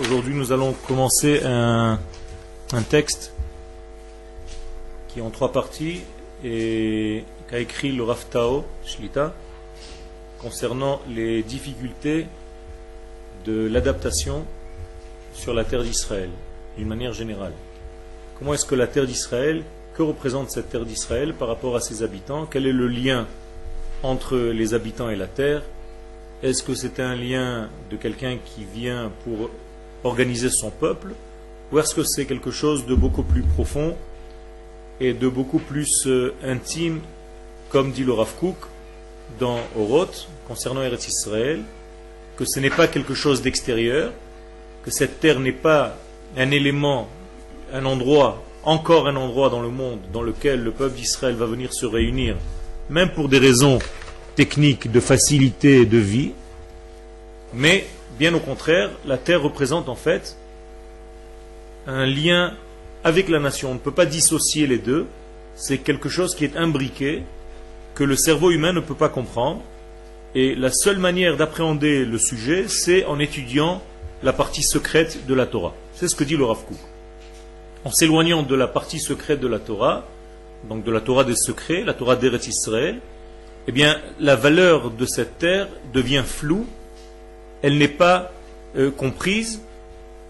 Aujourd'hui, nous allons commencer un, texte qui est en trois parties et qu'a écrit le Raftao Shlita concernant les difficultés de l'adaptation sur la terre d'Israël, d'une manière générale. Comment est-ce que la terre d'Israël, que représente cette terre d'Israël par rapport à ses habitants? Quel est le lien entre les habitants et la terre? Est-ce que c'est un lien de quelqu'un qui vient pour organiser son peuple Ou est-ce que c'est quelque chose de beaucoup plus profond et de beaucoup plus euh, intime, comme dit le Rav Kook dans Oroth, concernant Eretz Israël, que ce n'est pas quelque chose d'extérieur, que cette terre n'est pas un élément, un endroit, encore un endroit dans le monde dans lequel le peuple d'Israël va venir se réunir, même pour des raisons techniques de facilité de vie, mais bien au contraire, la terre représente en fait un lien avec la nation. On ne peut pas dissocier les deux, c'est quelque chose qui est imbriqué, que le cerveau humain ne peut pas comprendre, et la seule manière d'appréhender le sujet, c'est en étudiant la partie secrète de la Torah. C'est ce que dit le Rav Kook. En s'éloignant de la partie secrète de la Torah, donc de la Torah des secrets, la Torah d'Eretz Israël, eh bien, la valeur de cette terre devient floue, elle n'est pas euh, comprise,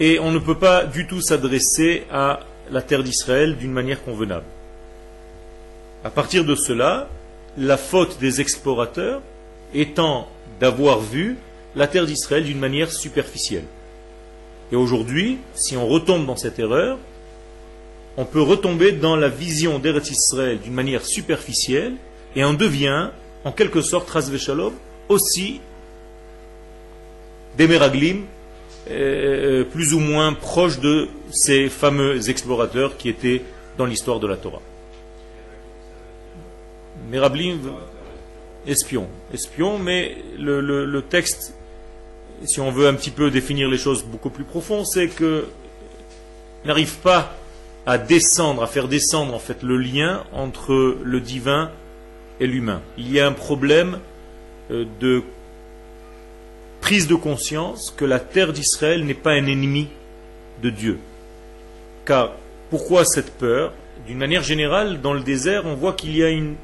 et on ne peut pas du tout s'adresser à la terre d'Israël d'une manière convenable. À partir de cela, la faute des explorateurs étant d'avoir vu la terre d'Israël d'une manière superficielle. Et aujourd'hui, si on retombe dans cette erreur, on peut retomber dans la vision d'Eretz Israël d'une manière superficielle et on devient, en quelque sorte, Shalom, aussi des Meraglim, euh, plus ou moins proches de ces fameux explorateurs qui étaient dans l'histoire de la Torah. Meraglim, espion. Espion, mais le texte si on veut un petit peu définir les choses beaucoup plus profondes, c'est que n'arrive pas à descendre, à faire descendre en fait le lien entre le divin Il y a un problème euh, de prise de conscience que la terre d'Israël n'est pas un ennemi de Dieu. Car pourquoi cette peur? D'une manière générale, dans le désert, on voit qu'il y a une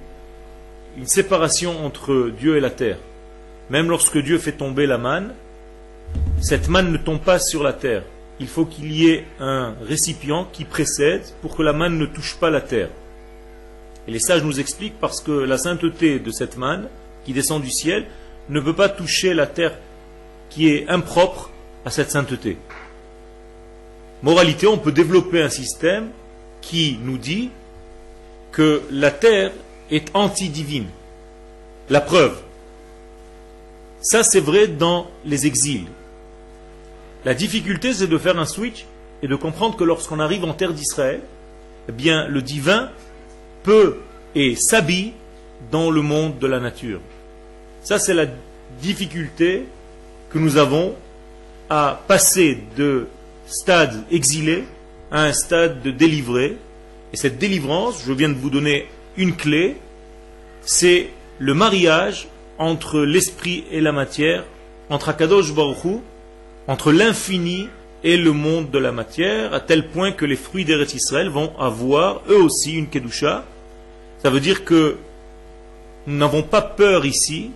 séparation entre Dieu et la terre. Même lorsque Dieu fait tomber la manne, cette manne ne tombe pas sur la terre. Il faut qu'il y ait un récipient qui précède pour que la manne ne touche pas la terre. Et les sages nous expliquent parce que la sainteté de cette manne qui descend du ciel ne peut pas toucher la terre qui est impropre à cette sainteté. Moralité, on peut développer un système qui nous dit que la terre est anti-divine. La preuve, ça c'est vrai dans les exils. La difficulté, c'est de faire un switch et de comprendre que lorsqu'on arrive en terre d'Israël, eh bien, le divin peut et s'habille dans le monde de la nature. Ça, c'est la difficulté que nous avons à passer de stade exilé à un stade de délivré. Et cette délivrance, je viens de vous donner une clé, c'est le mariage entre l'esprit et la matière, entre Akadosh Baruch entre l'infini et le monde de la matière, à tel point que les fruits d'Eretz Israël vont avoir eux aussi une Kedusha. Ça veut dire que nous n'avons pas peur ici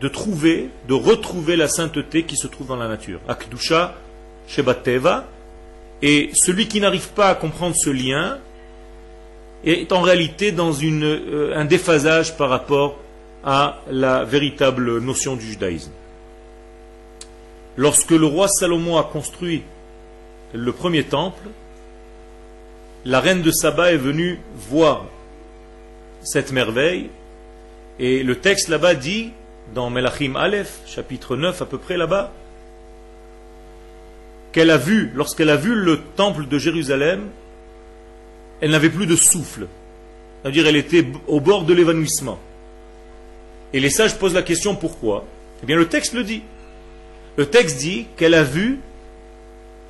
de trouver, de retrouver la sainteté qui se trouve dans la nature. Akdusha Shebateva. Et celui qui n'arrive pas à comprendre ce lien est en réalité dans euh, un déphasage par rapport à la véritable notion du judaïsme. Lorsque le roi Salomon a construit le premier temple, la reine de Saba est venue voir cette merveille et le texte là-bas dit, dans Melachim Aleph, chapitre 9 à peu près là-bas, qu'elle a vu, lorsqu'elle a vu le temple de Jérusalem, elle n'avait plus de souffle. C'est-à-dire elle était au bord de l'évanouissement. Et les sages posent la question pourquoi? Eh bien le texte le dit. Le texte dit qu'elle a vu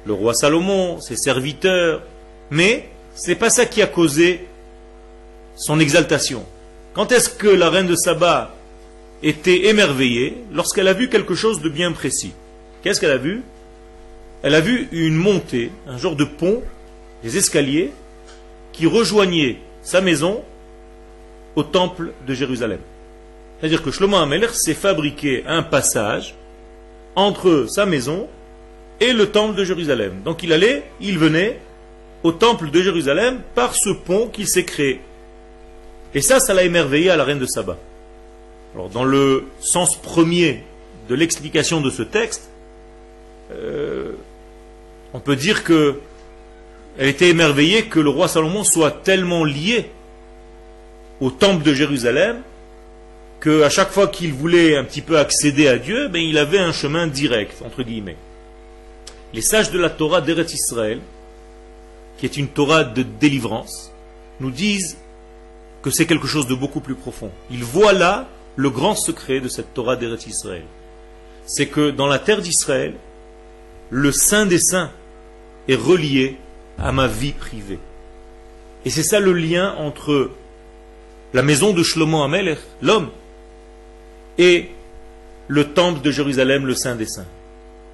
le roi Salomon, ses serviteurs, mais ce n'est pas ça qui a causé son exaltation. Quand est-ce que la reine de Saba était émerveillée Lorsqu'elle a vu quelque chose de bien précis. Qu'est-ce qu'elle a vu elle a vu une montée, un genre de pont, des escaliers, qui rejoignaient sa maison au temple de Jérusalem. C'est-à-dire que Shlomo Ameler s'est fabriqué un passage entre sa maison et le temple de Jérusalem. Donc il allait, il venait au temple de Jérusalem par ce pont qu'il s'est créé. Et ça, ça l'a émerveillé à la reine de Saba. Alors dans le sens premier de l'explication de ce texte, euh, on peut dire que elle était émerveillée que le roi Salomon soit tellement lié au temple de Jérusalem qu'à chaque fois qu'il voulait un petit peu accéder à Dieu, ben, il avait un chemin direct, entre guillemets. Les sages de la Torah d'Eretz Israël, qui est une Torah de délivrance, nous disent que c'est quelque chose de beaucoup plus profond. Ils voient là le grand secret de cette Torah d'Eretz Israël. C'est que dans la terre d'Israël, le Saint des Saints est relié à ma vie privée. Et c'est ça le lien entre la maison de Shlomo Amelech, l'homme, et le temple de Jérusalem, le Saint des Saints.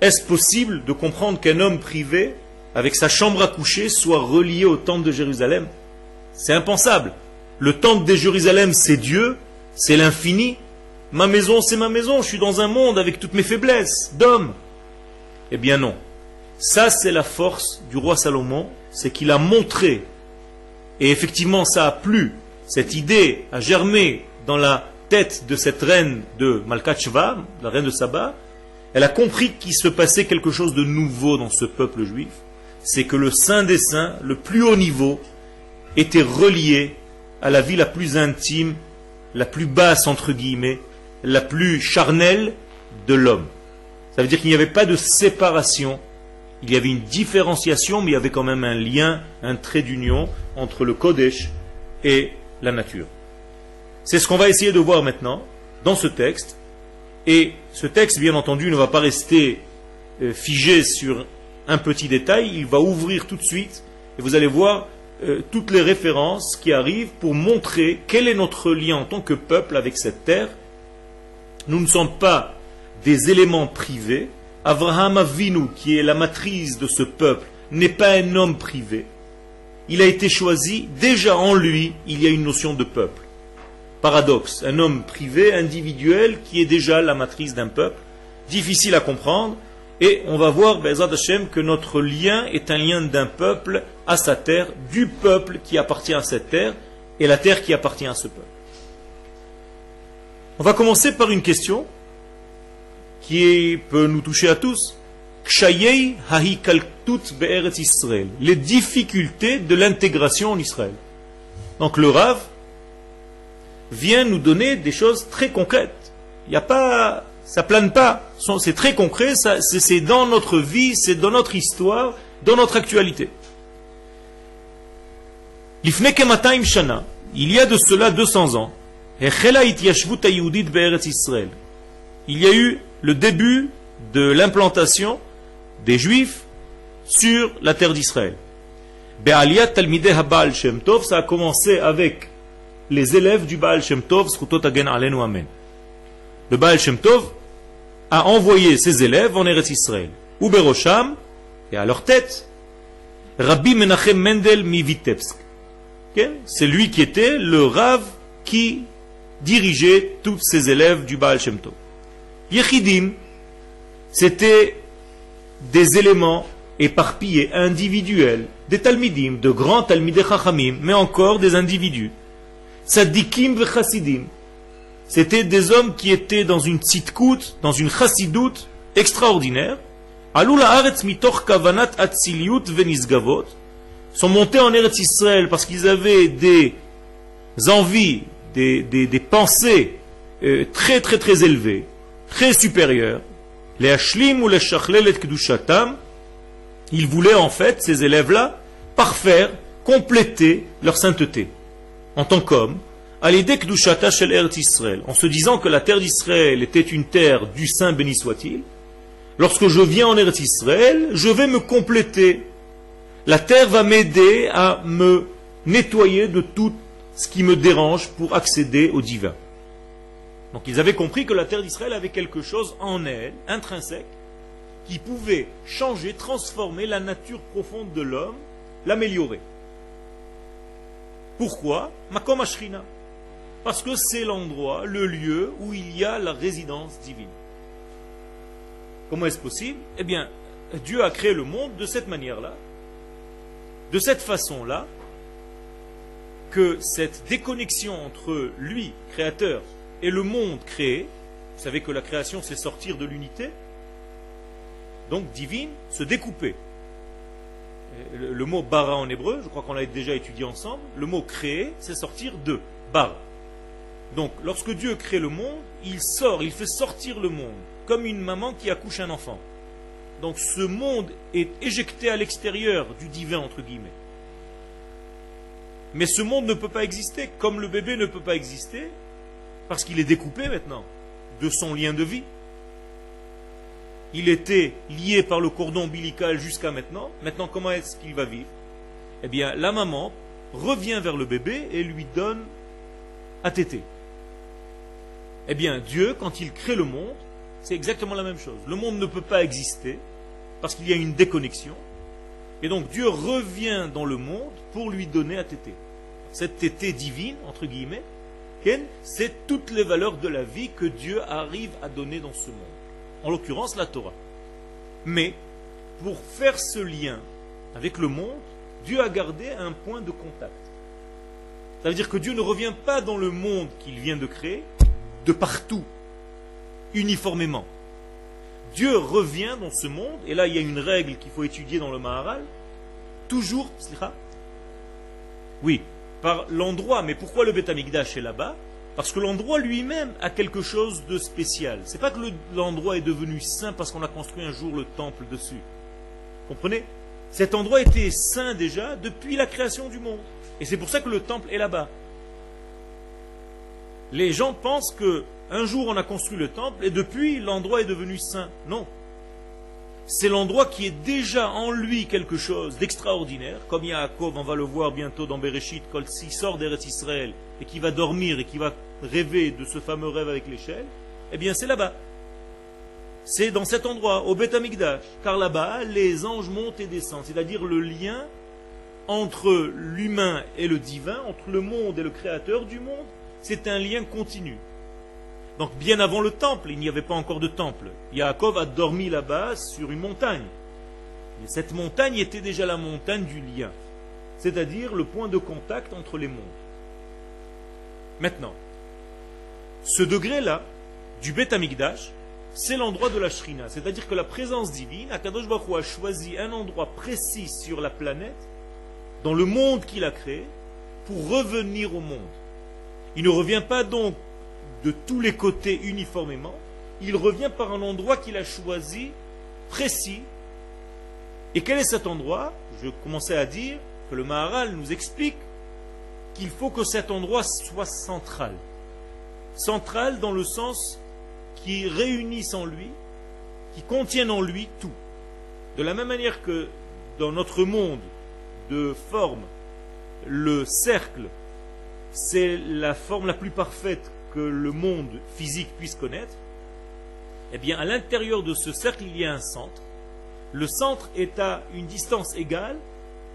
Est-ce possible de comprendre qu'un homme privé, avec sa chambre à coucher, soit relié au temple de Jérusalem? C'est impensable. Le temple de Jérusalem, c'est Dieu, c'est l'infini. Ma maison, c'est ma maison. Je suis dans un monde avec toutes mes faiblesses d'homme. Eh bien non. Ça, c'est la force du roi Salomon, c'est qu'il a montré, et effectivement ça a plu, cette idée a germé dans la tête de cette reine de Malkachva, la reine de Saba, elle a compris qu'il se passait quelque chose de nouveau dans ce peuple juif, c'est que le Saint des Saints, le plus haut niveau, était relié à la vie la plus intime, la plus basse entre guillemets, la plus charnelle de l'homme. Ça veut dire qu'il n'y avait pas de séparation il y avait une différenciation, mais il y avait quand même un lien, un trait d'union entre le Kodesh et la nature. C'est ce qu'on va essayer de voir maintenant dans ce texte. Et ce texte, bien entendu, ne va pas rester euh, figé sur un petit détail, il va ouvrir tout de suite, et vous allez voir euh, toutes les références qui arrivent pour montrer quel est notre lien en tant que peuple avec cette terre. Nous ne sommes pas des éléments privés, Avraham Avinu, qui est la matrice de ce peuple, n'est pas un homme privé. Il a été choisi, déjà en lui, il y a une notion de peuple. Paradoxe, un homme privé, individuel, qui est déjà la matrice d'un peuple, difficile à comprendre, et on va voir, Bezat Hashem, que notre lien est un lien d'un peuple à sa terre, du peuple qui appartient à cette terre, et la terre qui appartient à ce peuple. On va commencer par une question qui peut nous toucher à tous. Les difficultés de l'intégration en Israël. Donc le Rav vient nous donner des choses très concrètes. Il n'y a pas, ça plane pas. C'est très concret, c'est dans notre vie, c'est dans notre histoire, dans notre actualité. Il y a de cela 200 ans, il y a eu le début de l'implantation des Juifs sur la terre d'Israël. Ça a commencé avec les élèves du Baal Shem Tov. Le Baal Shem Tov a envoyé ses élèves en Eretz Israël. Uberosham, et à leur tête, Rabbi Menachem Mendel mi Vitebsk. C'est lui qui était le Rav qui dirigeait tous ses élèves du Baal Shem Tov. Yechidim, c'était des éléments éparpillés, individuels, des talmidim, de grands talmidei chachamim, mais encore des individus. Tzadikim v'chassidim, c'était des hommes qui étaient dans une tzitkout, dans une chassidoute extraordinaire. Kavanat sont montés en Eretz Israël parce qu'ils avaient des envies, des, pensées euh, très très très élevées très supérieur, les Hashlim ou les Shachlelet Kedushatam, ils voulaient en fait, ces élèves-là, parfaire, compléter leur sainteté en tant qu'hommes, à l'idée Kedushata Shel Eretz Israël, en se disant que la terre d'Israël était une terre du Saint béni soit-il. Lorsque je viens en Eretz Israël, je vais me compléter. La terre va m'aider à me nettoyer de tout ce qui me dérange pour accéder au divin. Donc ils avaient compris que la terre d'Israël avait quelque chose en elle, intrinsèque, qui pouvait changer, transformer la nature profonde de l'homme, l'améliorer. Pourquoi? Makom Ashrina. Parce que c'est l'endroit, le lieu où il y a la résidence divine. Comment est-ce possible? Eh bien, Dieu a créé le monde de cette manière-là, de cette façon-là, que cette déconnexion entre lui, créateur, et le monde créé, vous savez que la création c'est sortir de l'unité, donc divine, se découper. Le, mot bara en hébreu, je crois qu'on l'a déjà étudié ensemble, le mot créer, c'est sortir de, bar. Donc lorsque Dieu crée le monde, il sort, il fait sortir le monde, comme une maman qui accouche un enfant. Donc ce monde est éjecté à l'extérieur du divin, entre guillemets. Mais ce monde ne peut pas exister, comme le bébé ne peut pas exister, parce qu'il est découpé maintenant de son lien de vie. Il était lié par le cordon ombilical jusqu'à maintenant. Maintenant, comment est-ce qu'il va vivre? Eh bien, la maman revient vers le bébé et lui donne à téter. Eh bien, Dieu, quand il crée le monde, c'est exactement la même chose. Le monde ne peut pas exister parce qu'il y a une déconnexion. Et donc Dieu revient dans le monde pour lui donner à téter. Cette tétée divine, entre guillemets, c'est toutes les valeurs de la vie que Dieu arrive à donner dans ce monde. En l'occurrence, la Torah. Mais, pour faire ce lien avec le monde, Dieu a gardé un point de contact. Ça veut dire que Dieu ne revient pas dans le monde qu'il vient de créer, de partout, uniformément. Dieu revient dans ce monde, et là il y a une règle qu'il faut étudier dans le Maharal, toujours, oui, par l'endroit. Mais pourquoi le Beth est là-bas? Parce que l'endroit lui-même a quelque chose de spécial. C'est pas que l'endroit est devenu saint parce qu'on a construit un jour le temple dessus. Comprenez? Cet endroit était saint déjà depuis la création du monde. Et c'est pour ça que le temple est là-bas. Les gens pensent que un jour on a construit le temple et depuis l'endroit est devenu saint. Non. C'est l'endroit qui est déjà en lui quelque chose d'extraordinaire, comme Yaakov, on va le voir bientôt dans Bereshit, quand il sort d'Eretz Israël et qui va dormir et qui va rêver de ce fameux rêve avec l'échelle, eh bien c'est là-bas. C'est dans cet endroit, au Beth Amikdash, car là-bas, les anges montent et descendent, c'est-à-dire le lien entre l'humain et le divin, entre le monde et le créateur du monde, c'est un lien continu. Donc bien avant le temple, il n'y avait pas encore de temple. Yaakov a dormi là-bas sur une montagne. Et cette montagne était déjà la montagne du lien, c'est-à-dire le point de contact entre les mondes. Maintenant, ce degré-là, du Beth Amikdash, c'est l'endroit de la Shrina, c'est-à-dire que la présence divine, Akadosh Baruch a choisi un endroit précis sur la planète dans le monde qu'il a créé pour revenir au monde. Il ne revient pas donc de tous les côtés uniformément, il revient par un endroit qu'il a choisi, précis. Et quel est cet endroit? Je commençais à dire que le Maharal nous explique qu'il faut que cet endroit soit central. Central dans le sens qui réunisse en lui, qui contienne en lui tout. De la même manière que dans notre monde, de forme, le cercle, c'est la forme la plus parfaite que le monde physique puisse connaître, eh bien, à l'intérieur de ce cercle, il y a un centre. Le centre est à une distance égale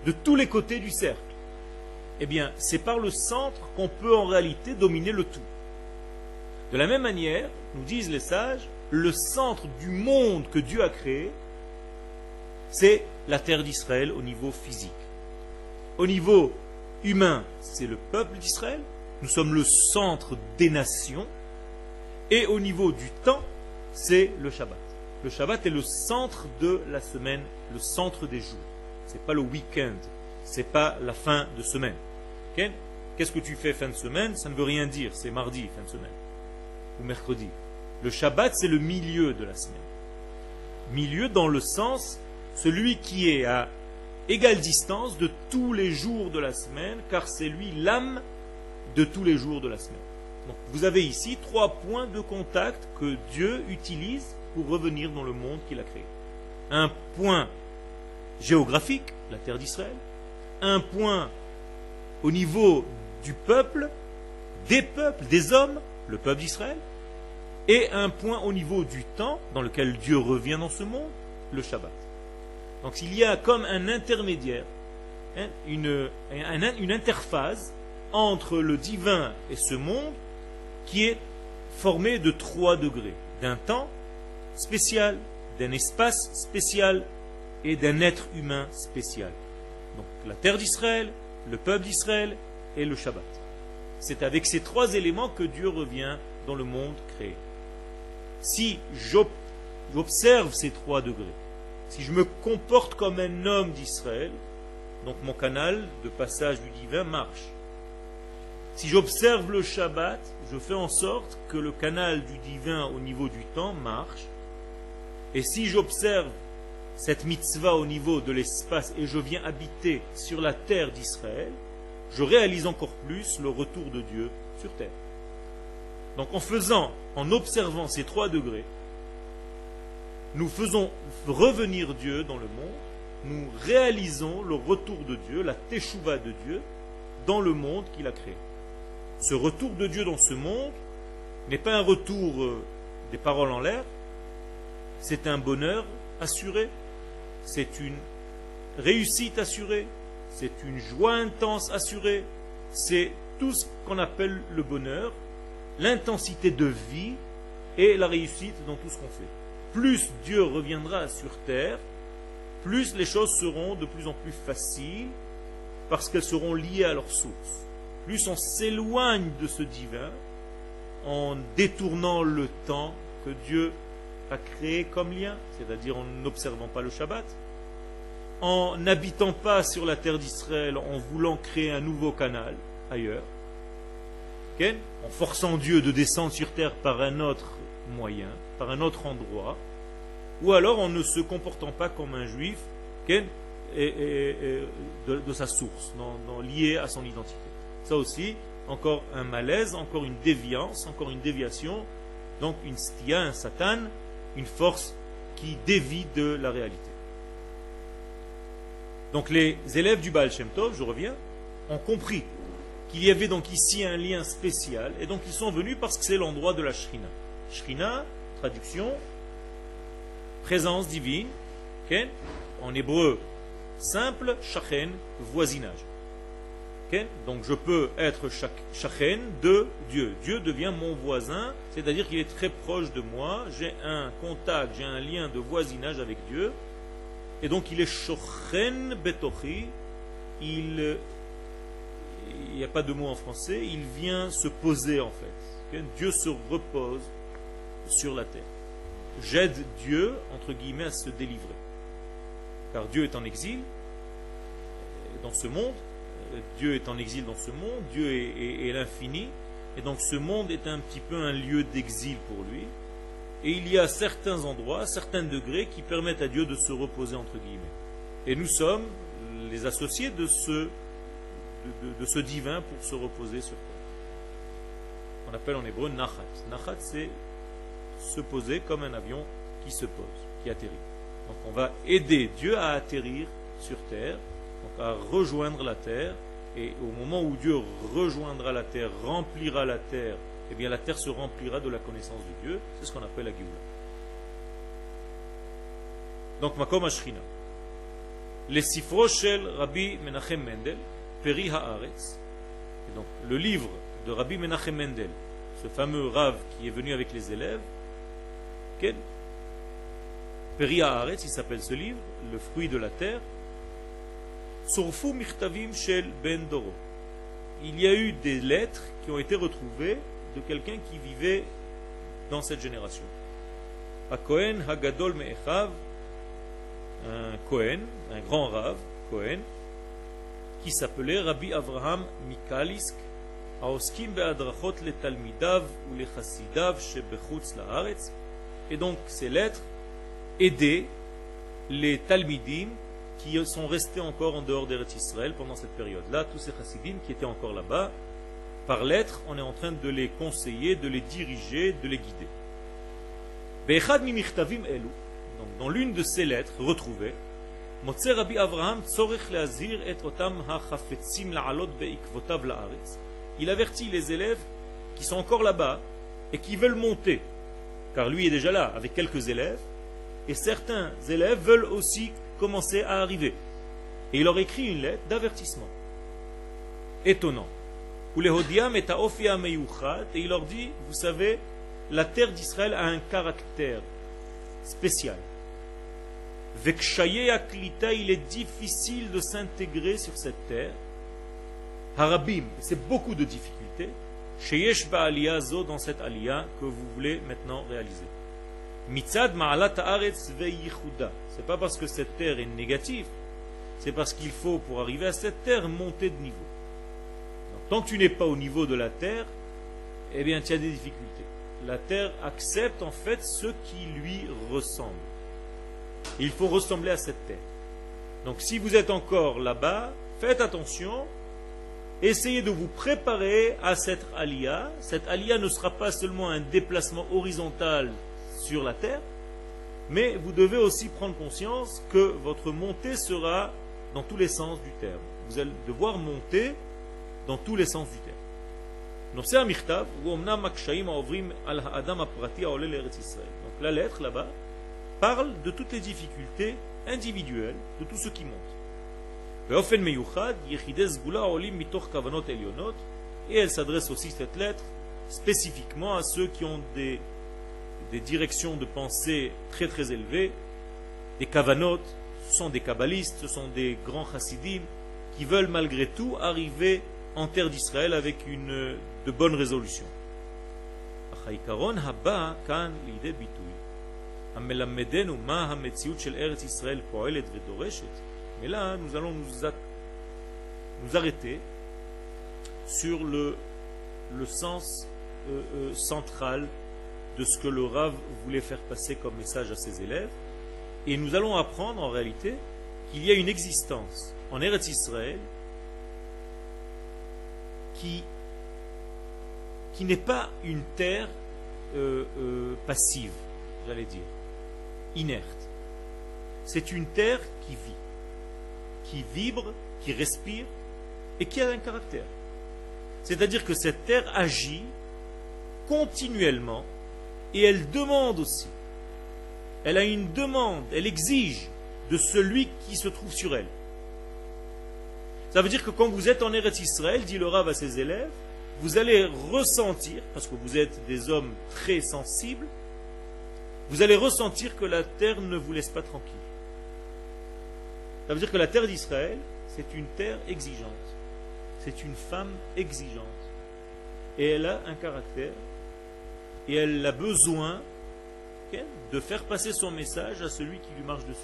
de tous les côtés du cercle. Eh bien, c'est par le centre qu'on peut en réalité dominer le tout. De la même manière, nous disent les sages, le centre du monde que Dieu a créé, c'est la terre d'Israël au niveau physique. Au niveau humain, c'est le peuple d'Israël. Nous sommes le centre des nations. Et au niveau du temps, c'est le Shabbat. Le Shabbat est le centre de la semaine, le centre des jours. Ce n'est pas le week-end, ce n'est pas la fin de semaine. Qu'est-ce que tu fais fin de semaine? Ça ne veut rien dire, c'est mardi, fin de semaine, ou mercredi. Le Shabbat, c'est le milieu de la semaine. Milieu dans le sens, celui qui est à égale distance de tous les jours de la semaine, car c'est lui l'âme de tous les jours de la semaine. Vous avez ici trois points de contact que Dieu utilise pour revenir dans le monde qu'il a créé. Un point géographique, la terre d'Israël, un point au niveau du peuple, des peuples, des hommes, le peuple d'Israël, et un point au niveau du temps dans lequel Dieu revient dans ce monde, le Shabbat. Donc il y a comme un intermédiaire, hein, une, une interface entre le divin et ce monde qui est formé de trois degrés. D'un temps spécial, d'un espace spécial et d'un être humain spécial. Donc la terre d'Israël, le peuple d'Israël et le Shabbat. C'est avec ces trois éléments que Dieu revient dans le monde créé. Si j'observe ces trois degrés, si je me comporte comme un homme d'Israël, donc mon canal de passage du divin marche. Si j'observe le Shabbat, je fais en sorte que le canal du divin au niveau du temps marche. Et si j'observe cette mitzvah au niveau de l'espace et je viens habiter sur la terre d'Israël, je réalise encore plus le retour de Dieu sur terre. Donc en faisant, en observant ces trois degrés, nous faisons revenir Dieu dans le monde, nous réalisons le retour de Dieu, la teshuva de Dieu, dans le monde qu'il a créé. Ce retour de Dieu dans ce monde n'est pas un retour euh, des paroles en l'air, c'est un bonheur assuré, c'est une réussite assurée, c'est une joie intense assurée, c'est tout ce qu'on appelle le bonheur, l'intensité de vie et la réussite dans tout ce qu'on fait. Plus Dieu reviendra sur terre, plus les choses seront de plus en plus faciles parce qu'elles seront liées à leur source. Plus on s'éloigne de ce divin en détournant le temps que Dieu a créé comme lien, c'est-à-dire en n'observant pas le Shabbat, en n'habitant pas sur la terre d'Israël, en voulant créer un nouveau canal ailleurs, en forçant Dieu de descendre sur terre par un autre moyen, par un autre endroit, ou alors en ne se comportant pas comme un juif de, sa source, lié à son identité. Ça aussi, encore un malaise, encore une déviance, encore une déviation, donc une stia, un satan, une force qui dévie de la réalité. Donc les élèves du Baal Shem Tov, je reviens, ont compris qu'il y avait donc ici un lien spécial, et donc ils sont venus parce que c'est l'endroit de la Shrina. Shrina, traduction, présence divine, en hébreu simple, shachen, voisinage. Donc je peux être shachen de Dieu. Dieu devient mon voisin, c'est-à-dire qu'il est très proche de moi, j'ai un contact, j'ai un lien de voisinage avec Dieu, et donc il est shochen betochi, il il n'y a pas de mot en français, il vient se poser en fait. Dieu se repose sur la terre. J'aide Dieu, entre guillemets, à se délivrer. Car Dieu est en exil dans ce monde, Dieu est en exil dans ce monde, Dieu est, l'infini, et donc ce monde est un petit peu un lieu d'exil pour lui. Et il y a certains endroits, certains degrés qui permettent à Dieu de se reposer, entre guillemets. Et nous sommes les associés de ce de, ce divin pour se reposer sur toi. On appelle en hébreu nachat. Nachat, c'est se poser comme un avion qui se pose, qui atterrit. Donc on va aider Dieu à atterrir sur terre, donc à rejoindre la terre, et au moment où Dieu rejoindra la terre, remplira la terre, eh bien la terre se remplira de la connaissance de Dieu. C'est ce qu'on appelle la Géoula. Donc Makom Ashrina. Les sifro shel Rabbi Menachem Mendel, Peri Haaretz. Et donc, le livre de Rabbi Menachem Mendel, ce fameux Rav qui est venu avec les élèves, quel Peri Haaretz, il s'appelle ce livre, le fruit de la terre. Surfu Mirtavim Shel Ben Doro. Il y a eu des lettres qui ont été retrouvées de quelqu'un qui vivait dans cette génération. A Kohen Hagadol Me'echav, un Kohen, un grand Rav, Kohen, qui s'appelait Rabbi Avraham Mikalisk, העוסקים בהדרכות לתלמידיו ולחסידיו שבחוץ לארץ. et donc ces lettres aidaient les talmidim qui sont restés encore en dehors d'Eretz Israël pendant cette période-là, tous ces chassidim qui étaient encore là-bas, par lettres, on est en train de les conseiller, de les diriger, de les guider. Donc, dans l'une de ces lettres retrouvées, il avertit les élèves qui sont encore là-bas et qui veulent monter, car lui est déjà là avec quelques élèves, et certains élèves veulent aussi commencer à arriver. Et il leur écrit une lettre d'avertissement. Étonnant. Et il leur dit, vous savez, la terre d'Israël a un caractère spécial. il est difficile de s'intégrer sur cette terre. Harabim, c'est beaucoup de difficultés. Sheyesh zo dans cette aliyah que vous voulez maintenant réaliser. Mitzad ma'alat haaretz C'est pas parce que cette terre est négative, c'est parce qu'il faut, pour arriver à cette terre, monter de niveau. tant que tu n'es pas au niveau de la terre, eh bien, tu as des difficultés. La terre accepte en fait ce qui lui ressemble. il faut ressembler à cette terre. Donc, si vous êtes encore là-bas, faites attention Essayez de vous préparer à cette alia. Cette alia ne sera pas seulement un déplacement horizontal sur la terre, mais vous devez aussi prendre conscience que votre montée sera dans tous les sens du terme. Vous allez devoir monter dans tous les sens du terme. Donc la lettre là-bas parle de toutes les difficultés individuelles de tous ceux qui montent. Et elle s'adresse aussi cette lettre spécifiquement à ceux qui ont des, des directions de pensée très très élevées, des kavanot, ce sont des kabbalistes, ce sont des grands chassidim qui veulent malgré tout arriver en terre d'Israël avec une de bonnes résolutions. המלמדנו מה המציאות של ארץ ישראל פועלת ודורשת et là, nous allons nous, arrêter sur le, sens euh, euh, central de ce que le Rav voulait faire passer comme message à ses élèves. Et nous allons apprendre en réalité qu'il y a une existence en Eretz Israël qui, qui n'est pas une terre euh, passive, j'allais dire, inerte. C'est une terre qui vit qui vibre, qui respire et qui a un caractère. C'est-à-dire que cette terre agit continuellement et elle demande aussi. Elle a une demande, elle exige de celui qui se trouve sur elle. Ça veut dire que quand vous êtes en Eretz Israël, dit le Rav à ses élèves, vous allez ressentir, parce que vous êtes des hommes très sensibles, vous allez ressentir que la terre ne vous laisse pas tranquille. Ça veut dire que la terre d'Israël, c'est une terre exigeante. C'est une femme exigeante. Et elle a un caractère. Et elle a besoin de faire passer son message à celui qui lui marche dessus.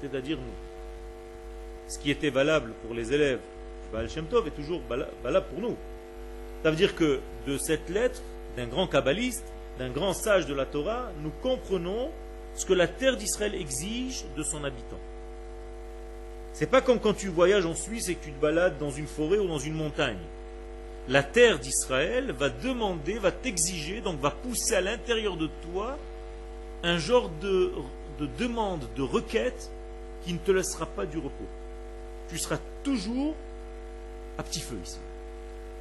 C'est-à-dire nous. Ce qui était valable pour les élèves Baal Shem Tov est toujours valable pour nous. Ça veut dire que de cette lettre d'un grand kabbaliste, d'un grand sage de la Torah, nous comprenons ce que la terre d'Israël exige de son habitant. C'est pas comme quand tu voyages en Suisse et que tu te balades dans une forêt ou dans une montagne. La terre d'Israël va demander, va t'exiger, donc va pousser à l'intérieur de toi un genre de, de demande, de requête qui ne te laissera pas du repos. Tu seras toujours à petit feu ici.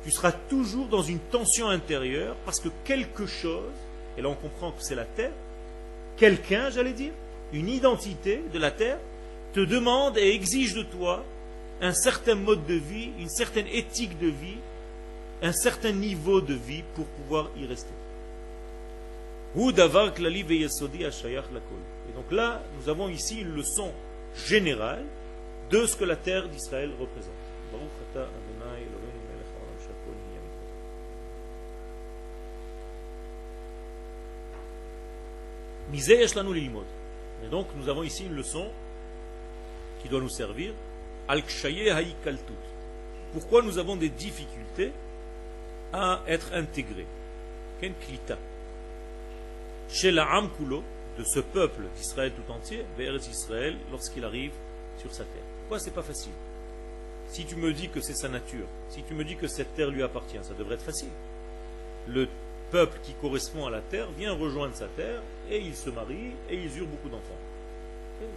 Tu seras toujours dans une tension intérieure parce que quelque chose, et là on comprend que c'est la terre, quelqu'un, j'allais dire, une identité de la terre, te demande et exige de toi un certain mode de vie, une certaine éthique de vie, un certain niveau de vie pour pouvoir y rester. Et donc là, nous avons ici une leçon générale de ce que la terre d'Israël représente. Et donc nous avons ici une leçon qui doit nous servir, al Pourquoi nous avons des difficultés à être intégrés? Ken klita. Chez la Amkulo, de ce peuple d'Israël tout entier, vers Israël, lorsqu'il arrive sur sa terre. Pourquoi c'est pas facile? Si tu me dis que c'est sa nature, si tu me dis que cette terre lui appartient, ça devrait être facile. Le peuple qui correspond à la terre vient rejoindre sa terre et il se marie et ils eurent beaucoup d'enfants.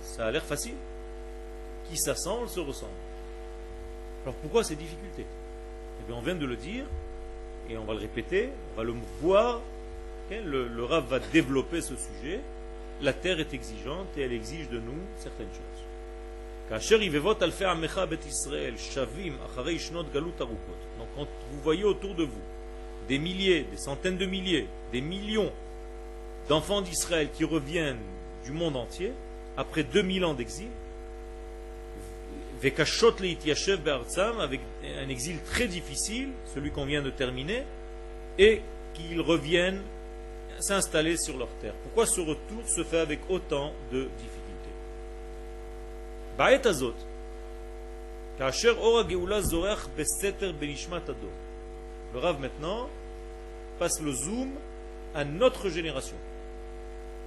Ça a l'air facile qui s'assemblent se ressemblent. Alors pourquoi ces difficultés? Eh bien, on vient de le dire, et on va le répéter, on va le voir. le, le va développer ce sujet. la terre est exigeante et elle exige de nous certaines choses. Donc quand vous voyez autour de vous des milliers, des centaines de milliers, des millions d'enfants d'Israël qui reviennent du monde entier, après 2000 ans d'exil, avec un exil très difficile, celui qu'on vient de terminer, et qu'ils reviennent s'installer sur leur terre. Pourquoi ce retour se fait avec autant de difficultés? Le Rav maintenant passe le zoom à notre génération.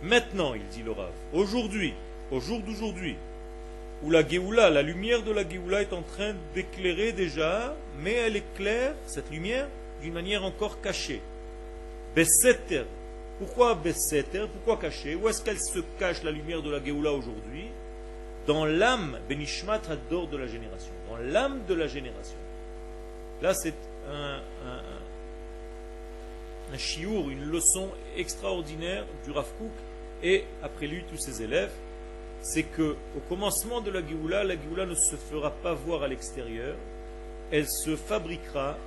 Maintenant, il dit le Rav, aujourd'hui, au jour d'aujourd'hui, où la Géoula, la lumière de la Géoula est en train d'éclairer déjà, mais elle éclaire, cette lumière, d'une manière encore cachée. Besseter. Pourquoi Besseter? Pourquoi cachée Où est-ce qu'elle se cache la lumière de la Géoula aujourd'hui? Dans l'âme, Benishmat Hador de la génération. Dans l'âme de la génération. Là, c'est un chiour, une leçon extraordinaire du Rav et après lui tous ses élèves c'est que au commencement de la Géoula, la Géoula ne se fera pas voir à l'extérieur, elle se fabriquera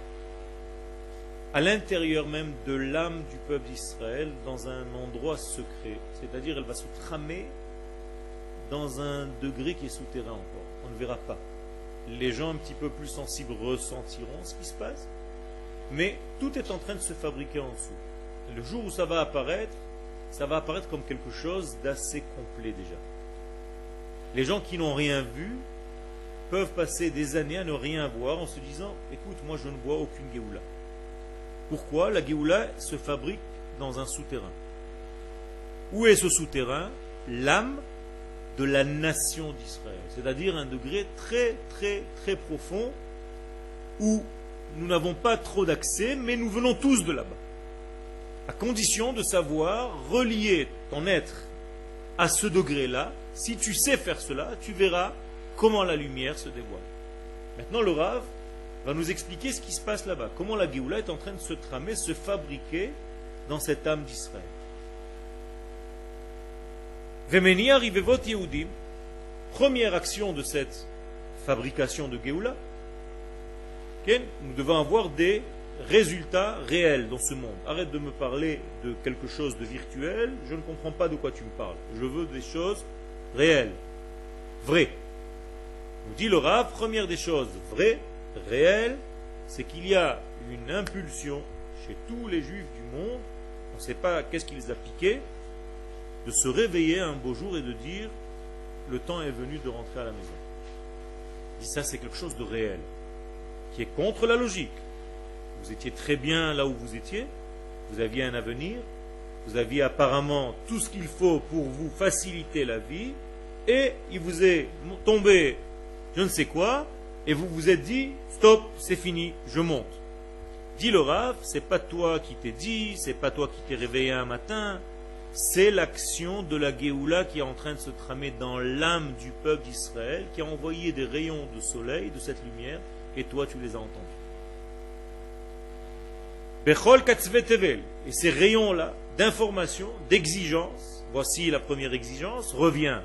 à l'intérieur même de l'âme du peuple d'Israël dans un endroit secret. C'est-à-dire elle va se tramer dans un degré qui est souterrain encore. On ne verra pas. Les gens un petit peu plus sensibles ressentiront ce qui se passe, mais tout est en train de se fabriquer en dessous. Le jour où ça va apparaître, ça va apparaître comme quelque chose d'assez complet déjà. Les gens qui n'ont rien vu peuvent passer des années à ne rien voir en se disant Écoute, moi je ne vois aucune Géoula. Pourquoi La Géoula se fabrique dans un souterrain? Où est ce souterrain? L'âme de la nation d'Israël. C'est-à-dire un degré très, très, très profond où nous n'avons pas trop d'accès, mais nous venons tous de là-bas. À condition de savoir relier ton être à ce degré-là si tu sais faire cela, tu verras comment la lumière se dévoile. Maintenant, le Rav va nous expliquer ce qui se passe là-bas, comment la Géoula est en train de se tramer, se fabriquer dans cette âme d'Israël. Première action de cette fabrication de Géoula, nous devons avoir des résultats réels dans ce monde. Arrête de me parler de quelque chose de virtuel, je ne comprends pas de quoi tu me parles. Je veux des choses réel, vrai. Nous dit le Rav, première des choses vraies, réelles, c'est qu'il y a une impulsion chez tous les juifs du monde, on ne sait pas qu'est-ce qui les a piqués, de se réveiller un beau jour et de dire le temps est venu de rentrer à la maison. Ça, c'est quelque chose de réel, qui est contre la logique. Vous étiez très bien là où vous étiez, vous aviez un avenir, vous aviez apparemment tout ce qu'il faut pour vous faciliter la vie, et il vous est tombé je ne sais quoi, et vous vous êtes dit, stop, c'est fini, je monte. Dit le Rav, c'est pas toi qui t'es dit, c'est pas toi qui t'es réveillé un matin, c'est l'action de la Géoula qui est en train de se tramer dans l'âme du peuple d'Israël, qui a envoyé des rayons de soleil, de cette lumière, et toi tu les as entendus. Et ces rayons-là d'information, d'exigence, voici la première exigence, revient.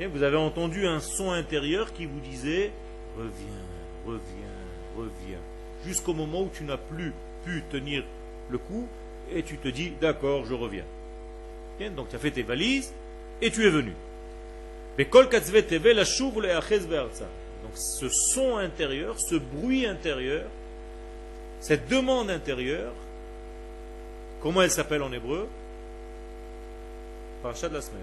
vous avez entendu un son intérieur qui vous disait reviens, reviens, reviens, jusqu'au moment où tu n'as plus pu tenir le coup et tu te dis d'accord, je reviens. donc tu as fait tes valises et tu es venu. Donc ce son intérieur, ce bruit intérieur, cette demande intérieure, comment elle s'appelle en hébreu Parachat de la semaine.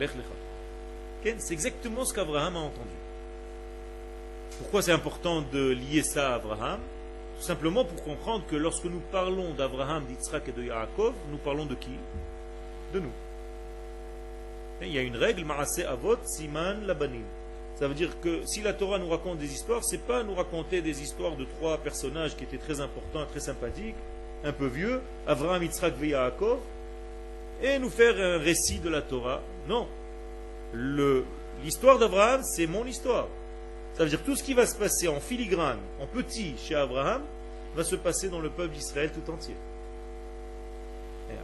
Lech Lecha. C'est exactement ce qu'Abraham a entendu. Pourquoi c'est important de lier ça à Abraham Tout simplement pour comprendre que lorsque nous parlons d'Abraham, d'Yitzhak et de Yaakov, nous parlons de qui? De nous. Il y a une règle, Maaseh Avot Siman Labanim. Ça veut dire que si la Torah nous raconte des histoires, c'est pas nous raconter des histoires de trois personnages qui étaient très importants, très sympathiques, un peu vieux, Avraham, Yitzhak Yaakov, et nous faire un récit de la Torah. Non. L'histoire d'Abraham, c'est mon histoire. Ça veut dire tout ce qui va se passer en filigrane, en petit chez Abraham, va se passer dans le peuple d'Israël tout entier.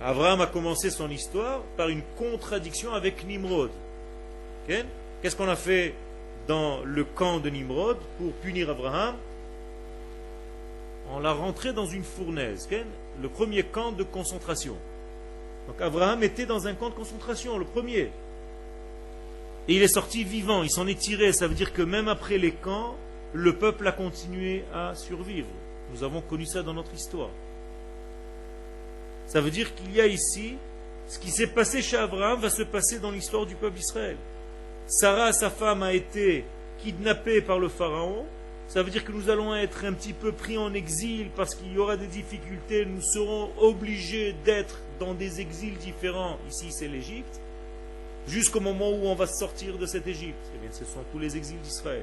Abraham a commencé son histoire par une contradiction avec Nimrod. Qu'est-ce qu'on a fait dans le camp de Nimrod pour punir Abraham On l'a rentré dans une fournaise, le premier camp de concentration. Donc Abraham était dans un camp de concentration, le premier. Et il est sorti vivant, il s'en est tiré. Ça veut dire que même après les camps, le peuple a continué à survivre. Nous avons connu ça dans notre histoire. Ça veut dire qu'il y a ici, ce qui s'est passé chez Abraham va se passer dans l'histoire du peuple d'Israël. Sarah, sa femme, a été kidnappée par le Pharaon. Ça veut dire que nous allons être un petit peu pris en exil parce qu'il y aura des difficultés. Nous serons obligés d'être dans des exils différents. Ici, c'est l'Égypte. Jusqu'au moment où on va sortir de cette Égypte. Eh bien, ce sont tous les exils d'Israël.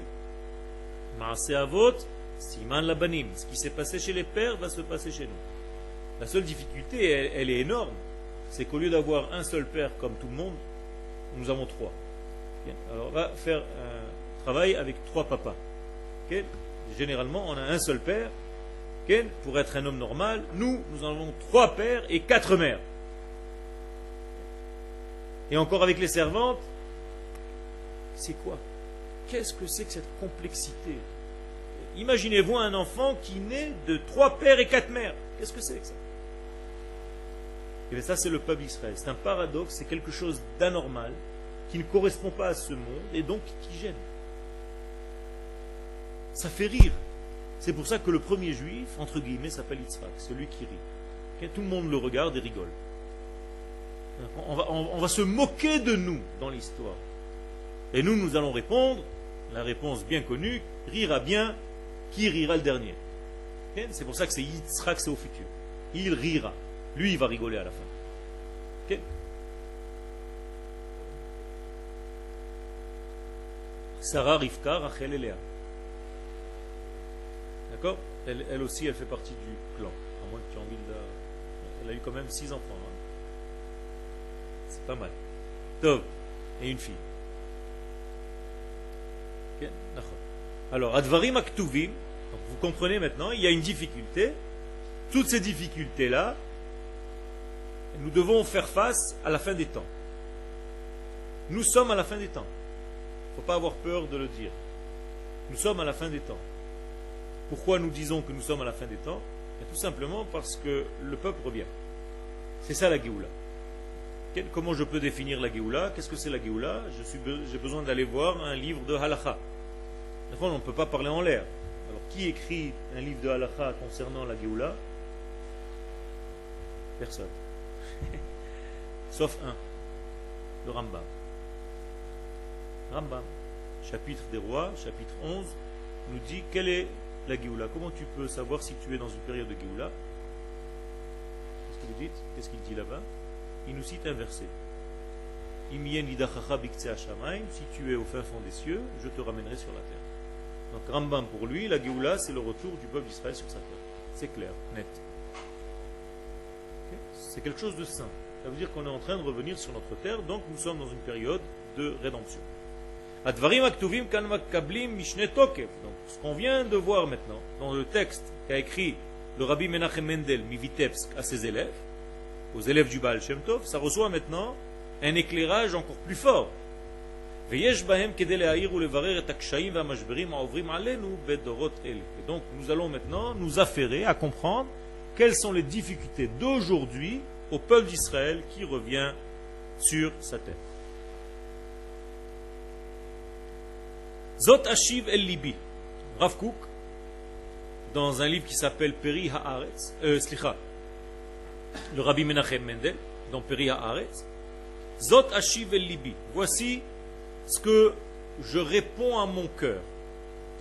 Maase Avot, Siman Labanim. Ce qui s'est passé chez les pères va se passer chez nous. La seule difficulté, elle, est énorme. C'est qu'au lieu d'avoir un seul père comme tout le monde, nous avons trois. Alors, on va faire un travail avec trois papas. Généralement, on a un seul père. Pour être un homme normal, nous, nous avons trois pères et quatre mères. Et encore avec les servantes, c'est quoi? Qu'est-ce que c'est que cette complexité? Imaginez-vous un enfant qui naît de trois pères et quatre mères. Qu'est-ce que c'est que ça? Et ça, c'est le peuple d'Israël. C'est un paradoxe, c'est quelque chose d'anormal qui ne correspond pas à ce monde et donc qui gêne. Ça fait rire. C'est pour ça que le premier juif, entre guillemets, s'appelle Yitzhak, celui qui rit. Tout le monde le regarde et rigole. On va, se moquer de nous dans l'histoire. Et nous, nous allons répondre, la réponse bien connue, rira bien, qui rira le dernier? C'est pour ça que c'est Yitzhak, c'est au futur. Il rira. Lui, il va rigoler à la fin. Sarah, Rivka, Rachel et Léa. D'accord elle, aussi, elle fait partie du clan. À moins que tu envie de Elle a eu quand même six enfants. Hein. C'est pas mal. Tov. Et une fille. Alors, Advarim Aktuvim, vous comprenez maintenant, il y a une difficulté. Toutes ces difficultés-là, nous devons faire face à la fin des temps. Nous sommes à la fin des temps. Il ne faut pas avoir peur de le dire. Nous sommes à la fin des temps. Pourquoi nous disons que nous sommes à la fin des temps Tout simplement parce que le peuple revient. C'est ça la Géoula. Comment je peux définir la Géoula? Qu'est-ce que c'est la Géoula? J'ai besoin d'aller voir un livre de Halacha. On ne peut pas parler en l'air. Alors, qui écrit un livre de Halacha concernant la Géoula? Personne. Sauf un, le Rambam. Rambam, chapitre des rois, chapitre 11, nous dit quelle est la Géoula. Comment tu peux savoir si tu es dans une période de Géoula? Qu'est-ce que vous Qu'est-ce qu'il dit là-bas? Il nous cite un verset. Si tu es au fin fond des cieux, je te ramènerai sur la terre. Donc Rambam pour lui, la Géoula, c'est le retour du peuple d'Israël sur sa terre. C'est clair, net. C'est quelque chose de saint. Ça veut dire qu'on est en train de revenir sur notre terre, donc nous sommes dans une période de rédemption. Donc ce qu'on vient de voir maintenant dans le texte qu'a écrit le rabbi Menachem Mendel Mivitebsk à ses élèves, aux élèves du Baal Shem Tov, ça reçoit maintenant un éclairage encore plus fort. Et donc nous allons maintenant nous affairer à comprendre quelles sont les difficultés d'aujourd'hui au peuple d'Israël qui revient sur sa terre. Zot Ashiv El Libi, Rav Kook, dans un livre qui s'appelle Peri Haaretz, euh, Slicha, le Rabbi Menachem Mendel, dans Peri Haaretz, Zot Ashiv El Libi, voici ce que je réponds à mon cœur.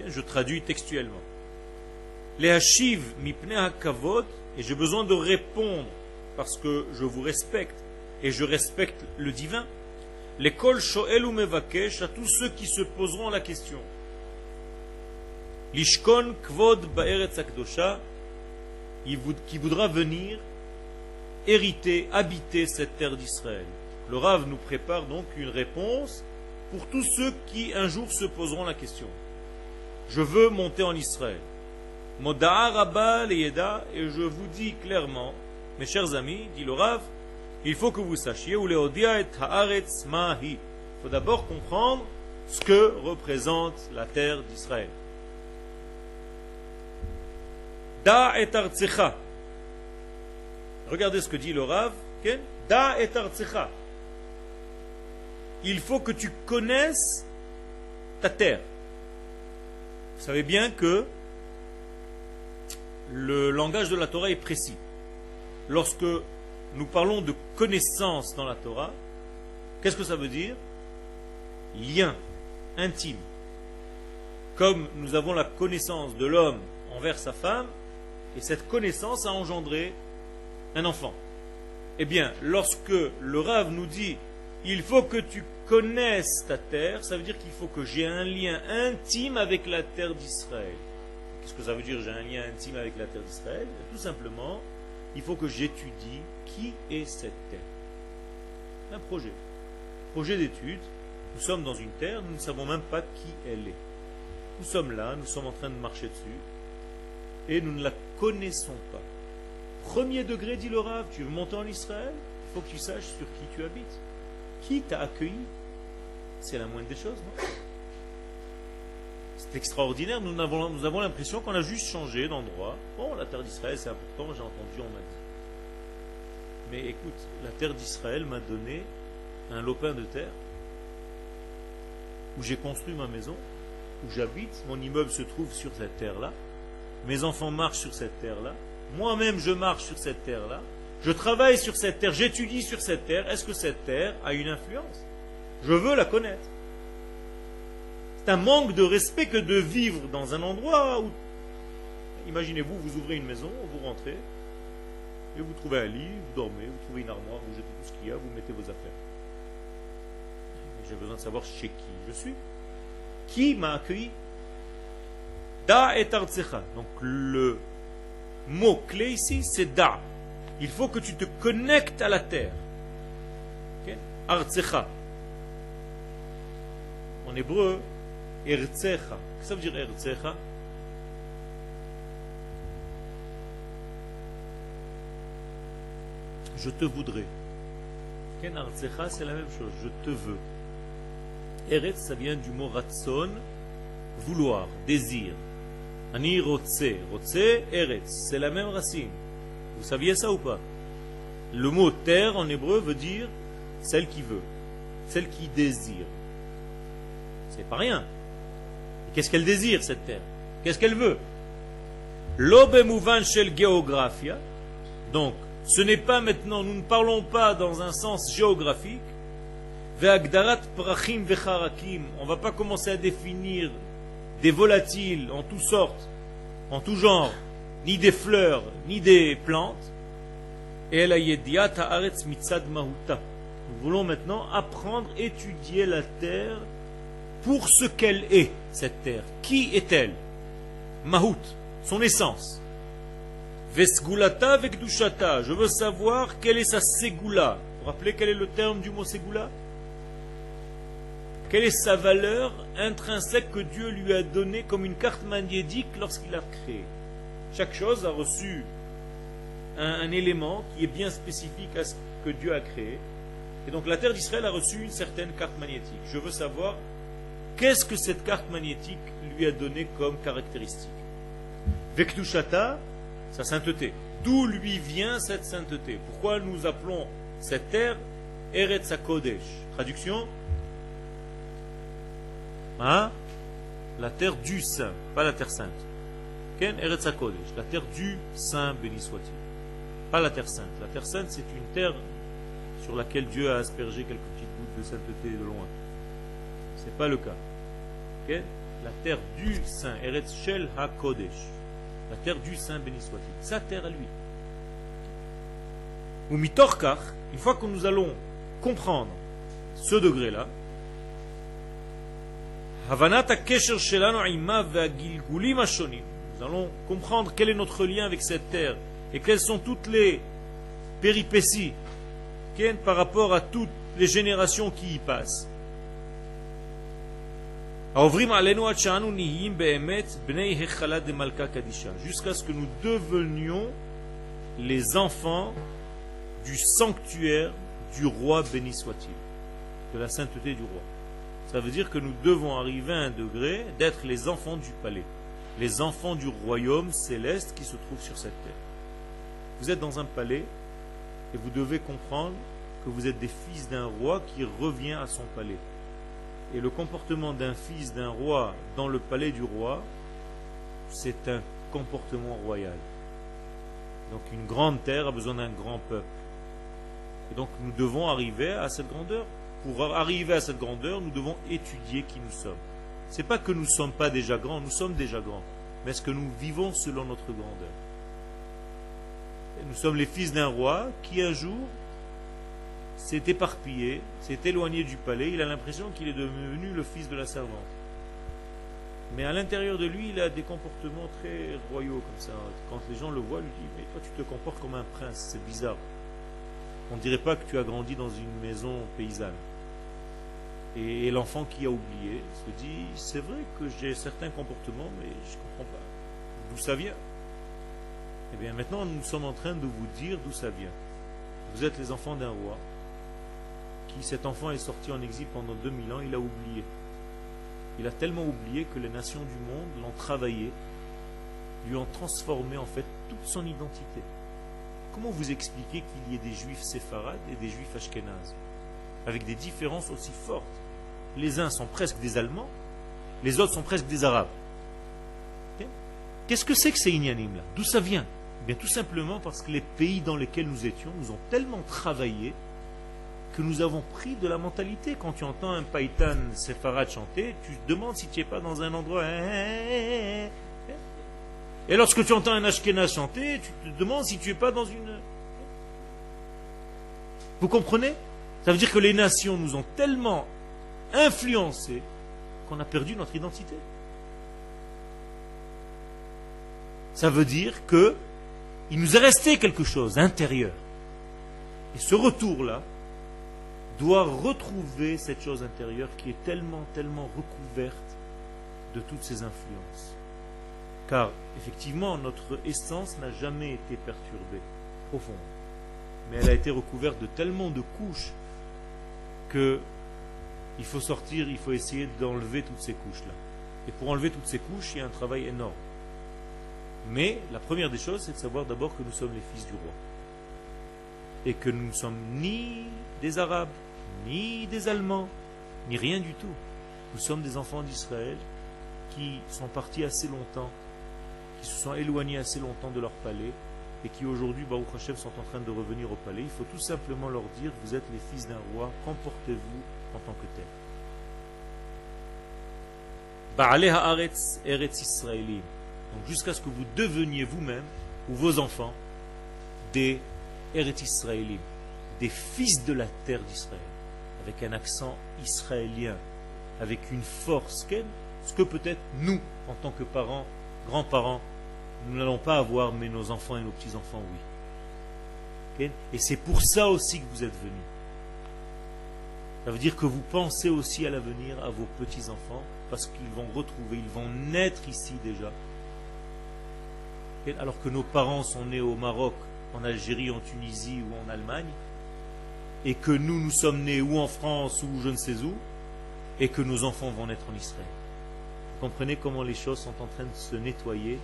Je traduis textuellement. Les Hashiv Mipne HaKavod, et j'ai besoin de répondre parce que je vous respecte et je respecte le divin. L'école Shoel ou Mevakesh à tous ceux qui se poseront la question. Lishkon Kvod Ba'eretz Akdosha, qui voudra venir hériter, habiter cette terre d'Israël. Le Rav nous prépare donc une réponse pour tous ceux qui un jour se poseront la question. Je veux monter en Israël. Moda'a Rabba et je vous dis clairement, mes chers amis, dit le Rav, il faut que vous sachiez, ou et haaretz mahi. Il faut d'abord comprendre ce que représente la terre d'Israël. Da et artsecha. Regardez ce que dit le Rav. Da et artsecha. Il faut que tu connaisses ta terre. Vous savez bien que le langage de la Torah est précis. Lorsque nous parlons de connaissance dans la Torah, qu'est-ce que ça veut dire? Lien intime. Comme nous avons la connaissance de l'homme envers sa femme, et cette connaissance a engendré un enfant. Eh bien, lorsque le Rav nous dit il faut que tu connaisses ta terre, ça veut dire qu'il faut que j'ai un lien intime avec la terre d'Israël. Qu'est-ce que ça veut dire j'ai un lien intime avec la terre d'Israël? Tout simplement, il faut que j'étudie qui est cette terre. Un projet. Projet d'étude. Nous sommes dans une terre, nous ne savons même pas qui elle est. Nous sommes là, nous sommes en train de marcher dessus, et nous ne la connaissons pas. Premier degré, dit le Rav, tu veux monter en Israël? Il faut que tu saches sur qui tu habites. Qui t'a accueilli? C'est la moindre des choses, non? C'est extraordinaire. Nous avons, l'impression qu'on a juste changé d'endroit. Bon, la terre d'Israël, c'est important, j'ai entendu, on m'a dit. Mais écoute, la terre d'Israël m'a donné un lopin de terre où j'ai construit ma maison, où j'habite, mon immeuble se trouve sur cette terre-là, mes enfants marchent sur cette terre-là, moi-même je marche sur cette terre-là, je travaille sur cette terre, j'étudie sur cette terre, est-ce que cette terre a une influence? Je veux la connaître. C'est un manque de respect que de vivre dans un endroit où, imaginez-vous, vous ouvrez une maison, vous rentrez, et vous trouvez un lit, vous dormez, vous trouvez une armoire, vous jetez tout ce qu'il y a, vous mettez vos affaires. J'ai besoin de savoir chez qui je suis. Qui m'a accueilli? Da et artsecha. Donc le mot clé ici, c'est da. Il faut que tu te connectes à la terre. Artsecha. En hébreu. Qu'est-ce que ça veut dire ertsecha je te voudrais. Ken artsecha, c'est la même chose, je te veux. Eretz, ça vient du mot ratson, vouloir, désir. Ani rotse, rotse, eretz, c'est la même racine. Vous saviez ça ou pas? Le mot terre en hébreu veut dire celle qui veut, celle qui désire. C'est pas rien. Qu'est-ce qu'elle désire cette terre? Qu'est-ce qu'elle veut? L'obemouvan shel geographia, donc ce n'est pas maintenant, nous ne parlons pas dans un sens géographique. On ne va pas commencer à définir des volatiles en toutes sortes, en tout genre, ni des fleurs, ni des plantes. Nous voulons maintenant apprendre, étudier la terre pour ce qu'elle est, cette terre. Qui est-elle? Mahout, son essence. Vesgulata vekdushata. Je veux savoir quelle est sa ségoula. Vous vous rappelez quel est le terme du mot ségoula? Quelle est sa valeur intrinsèque que Dieu lui a donnée comme une carte magnétique lorsqu'il a créé? Chaque chose a reçu un, élément qui est bien spécifique à ce que Dieu a créé. Et donc la terre d'Israël a reçu une certaine carte magnétique. Je veux savoir qu'est-ce que cette carte magnétique lui a donné comme caractéristique? Vekdushata, sa sainteté. D'où lui vient cette sainteté? Pourquoi nous appelons cette terre Eretz Kodesh Traduction? La terre du saint, pas la terre sainte. Ken Kodesh, la terre du saint, béni soit-il. Pas la terre sainte. La terre sainte, c'est une terre sur laquelle Dieu a aspergé quelques petites gouttes de sainteté de loin. Ce n'est pas le cas. La terre du saint, Eretz HaKodesh la terre du Saint béni soit-il, sa terre à lui. Ou mitorkar, une fois que nous allons comprendre ce degré-là, nous allons comprendre quel est notre lien avec cette terre et quelles sont toutes les péripéties par rapport à toutes les générations qui y passent. Jusqu'à ce que nous devenions les enfants du sanctuaire du roi béni soit-il, de la sainteté du roi. Ça veut dire que nous devons arriver à un degré d'être les enfants du palais, les enfants du royaume céleste qui se trouve sur cette terre. Vous êtes dans un palais et vous devez comprendre que vous êtes des fils d'un roi qui revient à son palais. Et le comportement d'un fils d'un roi dans le palais du roi, c'est un comportement royal. Donc une grande terre a besoin d'un grand peuple. Et donc nous devons arriver à cette grandeur. Pour arriver à cette grandeur, nous devons étudier qui nous sommes. Ce n'est pas que nous ne sommes pas déjà grands, nous sommes déjà grands. Mais est-ce que nous vivons selon notre grandeur? Nous sommes les fils d'un roi qui un jour s'est éparpillé, s'est éloigné du palais, il a l'impression qu'il est devenu le fils de la servante. Mais à l'intérieur de lui, il a des comportements très royaux comme ça. Quand les gens le voient, lui disent Mais toi, tu te comportes comme un prince, c'est bizarre. On ne dirait pas que tu as grandi dans une maison paysanne. Et, l'enfant qui a oublié se dit C'est vrai que j'ai certains comportements, mais je ne comprends pas. D'où ça vient? Eh bien, maintenant, nous sommes en train de vous dire d'où ça vient. Vous êtes les enfants d'un roi qui, cet enfant, est sorti en exil pendant 2000 ans, il a oublié. Il a tellement oublié que les nations du monde l'ont travaillé, lui ont transformé en fait toute son identité. Comment vous expliquez qu'il y ait des juifs séfarades et des juifs ashkénazes? Avec des différences aussi fortes. Les uns sont presque des Allemands, les autres sont presque des Arabes. Qu'est-ce que c'est que ces ignanim là D'où ça vient? Eh Bien tout simplement parce que les pays dans lesquels nous étions nous ont tellement travaillé que nous avons pris de la mentalité. Quand tu entends un païtan séfarade chanter, tu te demandes si tu n'es pas dans un endroit. Hein, hein, hein, Et lorsque tu entends un ashkenaz chanter, tu te demandes si tu n'es pas dans une. Vous comprenez? Ça veut dire que les nations nous ont tellement influencés qu'on a perdu notre identité. Ça veut dire que il nous est resté quelque chose intérieur. Et ce retour-là, doit retrouver cette chose intérieure qui est tellement, tellement recouverte de toutes ces influences. Car effectivement, notre essence n'a jamais été perturbée, profonde. Mais elle a été recouverte de tellement de couches que il faut sortir, il faut essayer d'enlever toutes ces couches-là. Et pour enlever toutes ces couches, il y a un travail énorme. Mais la première des choses, c'est de savoir d'abord que nous sommes les fils du roi. Et que nous ne sommes ni des Arabes, ni des Allemands, ni rien du tout. Nous sommes des enfants d'Israël qui sont partis assez longtemps, qui se sont éloignés assez longtemps de leur palais et qui aujourd'hui, Baruch Hashem, sont en train de revenir au palais. Il faut tout simplement leur dire, vous êtes les fils d'un roi, comportez-vous en tant que tel. Haaretz Eretz Israélim. Donc jusqu'à ce que vous deveniez vous-même, ou vos enfants, des Eretz Israélim, des fils de la terre d'Israël avec un accent israélien, avec une force, ce que peut-être nous, en tant que parents, grands-parents, nous n'allons pas avoir, mais nos enfants et nos petits-enfants, oui. Et c'est pour ça aussi que vous êtes venus. Ça veut dire que vous pensez aussi à l'avenir, à vos petits-enfants, parce qu'ils vont retrouver, ils vont naître ici déjà. Alors que nos parents sont nés au Maroc, en Algérie, en Tunisie ou en Allemagne, et que nous, nous sommes nés ou en France ou je ne sais où, et que nos enfants vont naître en Israël. Vous comprenez comment les choses sont en train de se nettoyer,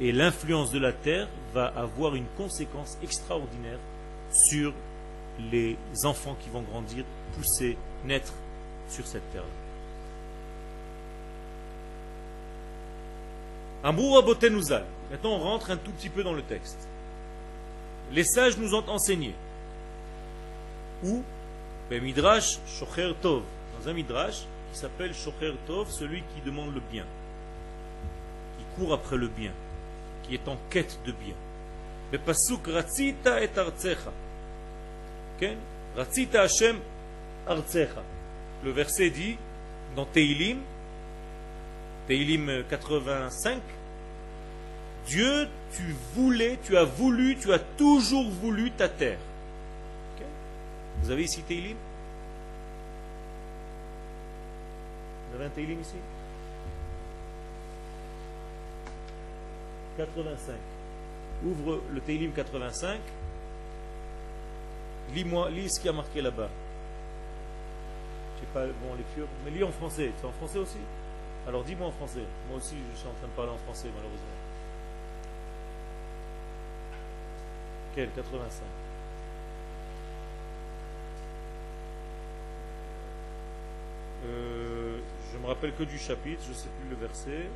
et l'influence de la terre va avoir une conséquence extraordinaire sur les enfants qui vont grandir, pousser, naître sur cette terre. Maintenant, on rentre un tout petit peu dans le texte. Les sages nous ont enseigné ou ben Midrash Shocher dans un Midrash qui s'appelle Shocher Tov, celui qui demande le bien, qui court après le bien, qui est en quête de bien. Pasuk Ratzita et Artsecha. Ratzita Hashem Artsecha. Le verset dit dans Teilim, Teilim 85, Dieu, tu voulais, tu as voulu, tu as toujours voulu ta terre. Vous avez ici Teilim? Vous avez un Teilim ici? 85. ouvre le Teilim 85, lis-moi, lis ce qui a marqué là-bas. Je sais pas bon lecture, mais lis en français. C'est en français aussi? Alors dis-moi en français. Moi aussi, je suis en train de parler en français, malheureusement. Quel 85 euh, Je me rappelle que du chapitre, je ne sais plus le verset.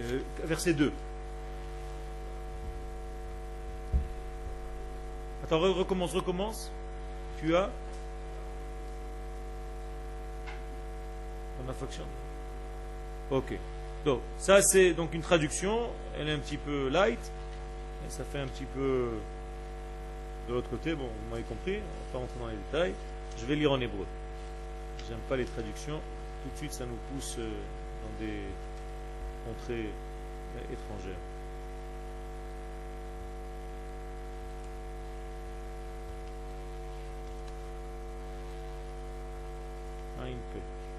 Euh, verset 2. Attends, recommence, recommence. Tu as On a fonction. Ok. Ça c'est donc une traduction. Elle est un petit peu light. Ça fait un petit peu de l'autre côté. Bon, vous m'avez compris. On va pas rentrer dans les détails. Je vais lire en hébreu. J'aime pas les traductions. Tout de suite, ça nous pousse euh, dans des contrées étrangères.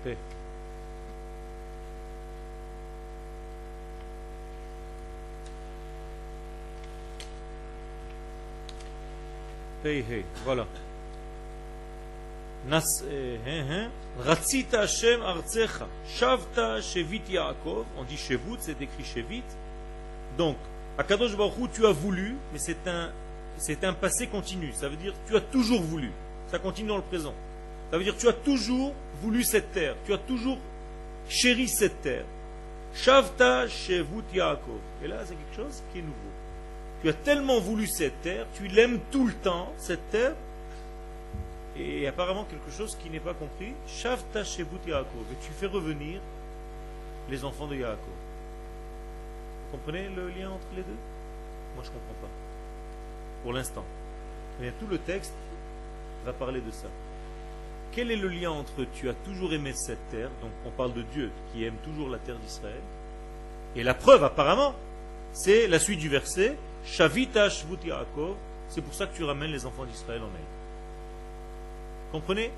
P. P. P, voilà. Ratzita Hashem Artsecha, Shavta Shevit Yaakov, on dit Shevut, c'est écrit Shevit. Donc, Akadosh Baruch tu as voulu, mais c'est un, c'est un passé continu. Ça veut dire tu as toujours voulu. Ça continue dans le présent. Ça veut dire tu as toujours voulu cette terre. Tu as toujours chéri cette terre. Shavta Shevut Yaakov. Et là, c'est quelque chose qui est nouveau. Tu as tellement voulu cette terre, tu l'aimes tout le temps, cette terre, et apparemment quelque chose qui n'est pas compris. Shavta Shevut Yaakov. Et tu fais revenir les enfants de Yaakov. Vous comprenez le lien entre les deux? Moi, je ne comprends pas. Pour l'instant. Mais tout le texte va parler de ça. Quel est le lien entre tu as toujours aimé cette terre, donc on parle de Dieu qui aime toujours la terre d'Israël, et la preuve apparemment, c'est la suite du verset, Shavita Shvut Yaakov, c'est pour ça que tu ramènes les enfants d'Israël en Égypte. Comprenez?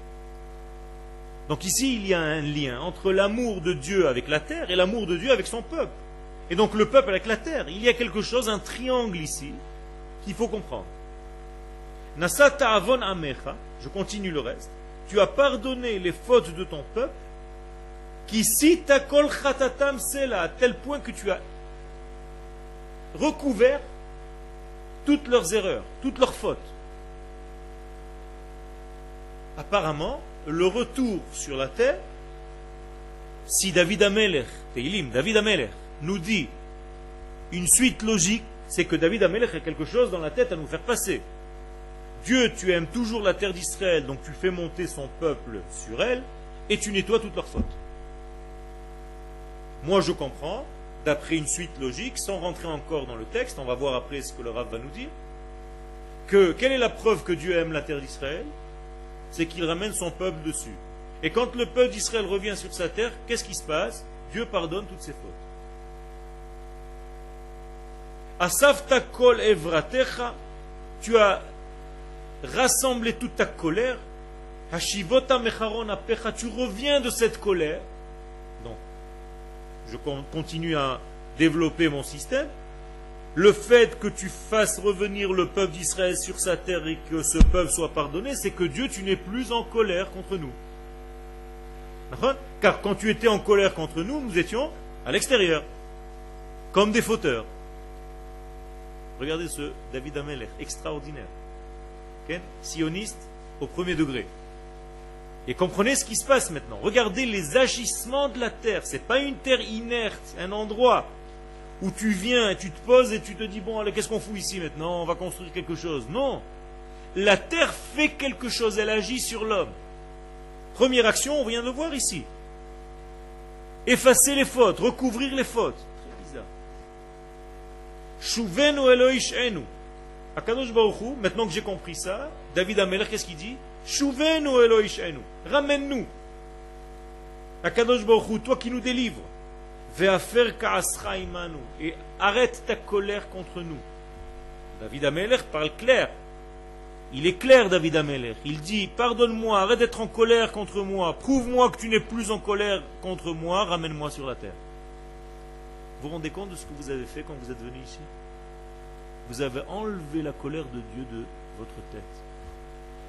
Donc ici, il y a un lien entre l'amour de Dieu avec la terre et l'amour de Dieu avec son peuple. Et donc le peuple avec la terre. Il y a quelque chose, un triangle ici, qu'il faut comprendre. Nasata avon amecha, je continue le reste, tu as pardonné les fautes de ton peuple, qui ta kol chatatam sela, à tel point que tu as recouvert toutes leurs erreurs, toutes leurs fautes apparemment, le retour sur la terre, si David Ameler, David Ameler, nous dit une suite logique, c'est que David Ameler a quelque chose dans la tête à nous faire passer. Dieu, tu aimes toujours la terre d'Israël, donc tu fais monter son peuple sur elle, et tu nettoies toutes leurs fautes. Moi, je comprends, d'après une suite logique, sans rentrer encore dans le texte, on va voir après ce que le Rav va nous dire, que quelle est la preuve que Dieu aime la terre d'Israël? C'est qu'il ramène son peuple dessus. Et quand le peuple d'Israël revient sur sa terre, qu'est-ce qui se passe? Dieu pardonne toutes ses fautes. Asafta kol evratecha, tu as rassemblé toute ta colère. Hashivota mecharon apecha, tu reviens de cette colère. Je continue à développer mon système le fait que tu fasses revenir le peuple d'Israël sur sa terre et que ce peuple soit pardonné, c'est que Dieu, tu n'es plus en colère contre nous. Car quand tu étais en colère contre nous, nous étions à l'extérieur, comme des fauteurs. Regardez ce David Ameller, extraordinaire. Sioniste au premier degré. Et comprenez ce qui se passe maintenant. Regardez les agissements de la terre. Ce n'est pas une terre inerte, un endroit où tu viens, tu te poses et tu te dis, bon, allez, qu'est-ce qu'on fout ici maintenant? On va construire quelque chose. Non. La terre fait quelque chose, elle agit sur l'homme. Première action, on vient de le voir ici. Effacer les fautes, recouvrir les fautes. Très bizarre. Shuvenu Eloish Enu. Akadosh Baruchu, maintenant que j'ai compris ça, David Ameler, qu'est-ce qu'il dit? Shuvenu Eloish Enu. Ramène-nous. Akadosh toi qui nous délivres. Et arrête ta colère contre nous. David Ameler parle clair. Il est clair, David Ameler. Il dit Pardonne-moi, arrête d'être en colère contre moi. Prouve-moi que tu n'es plus en colère contre moi. Ramène-moi sur la terre. Vous vous rendez compte de ce que vous avez fait quand vous êtes venu ici? Vous avez enlevé la colère de Dieu de votre tête.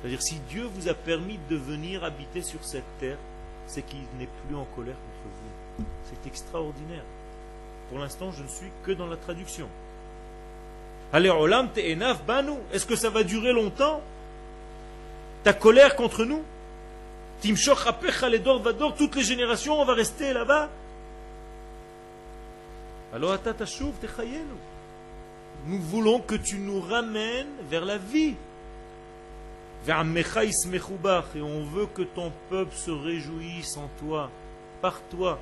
C'est-à-dire, si Dieu vous a permis de venir habiter sur cette terre, c'est qu'il n'est plus en colère contre vous. C'est extraordinaire. Pour l'instant, je ne suis que dans la traduction. Allez, Olam enaf banu. Est-ce que ça va durer longtemps? Ta colère contre nous? Timshoch va vador. Toutes les générations, on va rester là-bas? Alors, nous voulons que tu nous ramènes vers la vie. Et on veut que ton peuple se réjouisse en toi, par toi.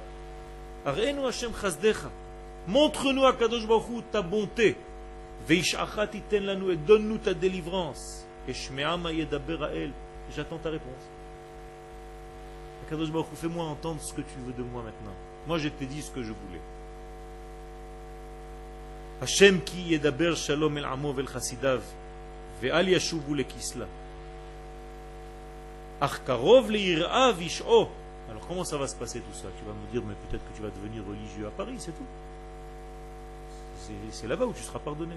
Montre-nous à Kadosh Baruch ta bonté. Et donne-nous ta délivrance. Et J'attends ta réponse. Kadosh Baruch fais-moi entendre ce que tu veux de moi maintenant. Moi, je t'ai dit ce que je voulais. Hashem ki yedaber shalom el amo vel chasidav ve'al yashuvu lekisla. Ach Alors comment ça va se passer tout ça? Tu vas me dire, mais peut-être que tu vas devenir religieux à Paris, c'est tout. C'est là-bas où tu seras pardonné.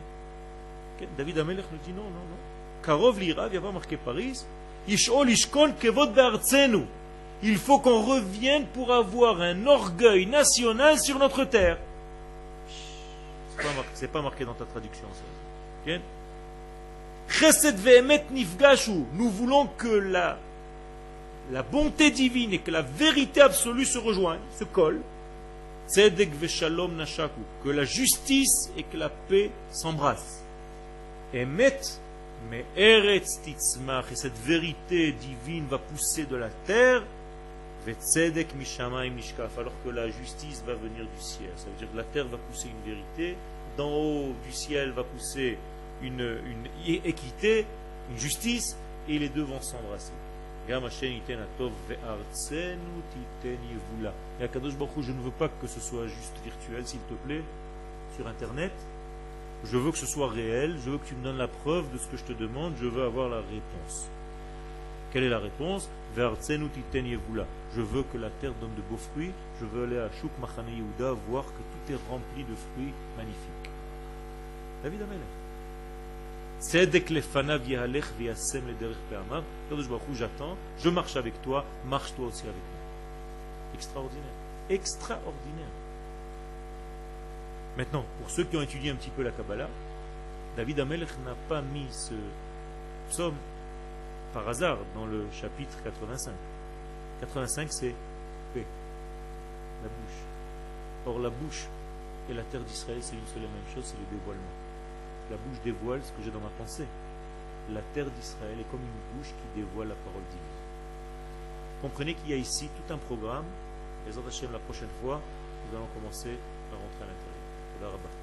David Amelech nous dit non, non, non. Karov il n'y a pas marqué Paris. Il faut qu'on revienne pour avoir un orgueil national sur notre terre. C'est pas, pas marqué dans ta traduction. Ça. Nous voulons que la, la bonté divine et que la vérité absolue se rejoignent, se collent. Que la justice et que la paix s'embrassent. Emet, mais Eretz Titzmach, et cette vérité divine va pousser de la terre, alors que la justice va venir du ciel. Ça veut dire que la terre va pousser une vérité, d'en haut du ciel va pousser une, une équité, une justice, et les deux vont s'embrasser. Et Akadosh Baruch je ne veux pas que ce soit juste virtuel, s'il te plaît, sur Internet. Je veux que ce soit réel, je veux que tu me donnes la preuve de ce que je te demande, je veux avoir la réponse. Quelle est la réponse? Je veux que la terre donne de beaux fruits, je veux aller à Shuk Machane Yehuda voir que tout est rempli de fruits magnifiques. David Amelech. J'attends, je marche avec toi, marche toi aussi avec moi. Extraordinaire. Extraordinaire. Maintenant, pour ceux qui ont étudié un petit peu la Kabbalah, David Amelech n'a pas mis ce psaume par hasard dans le chapitre 85. 85, c'est paix, la bouche. Or, la bouche et la terre d'Israël, c'est une seule et même chose, c'est le dévoilement. La bouche dévoile ce que j'ai dans ma pensée. La terre d'Israël est comme une bouche qui dévoile la parole divine. Comprenez qu'il y a ici tout un programme. Les autres la prochaine fois, nous allons commencer à rentrer à l'intérieur.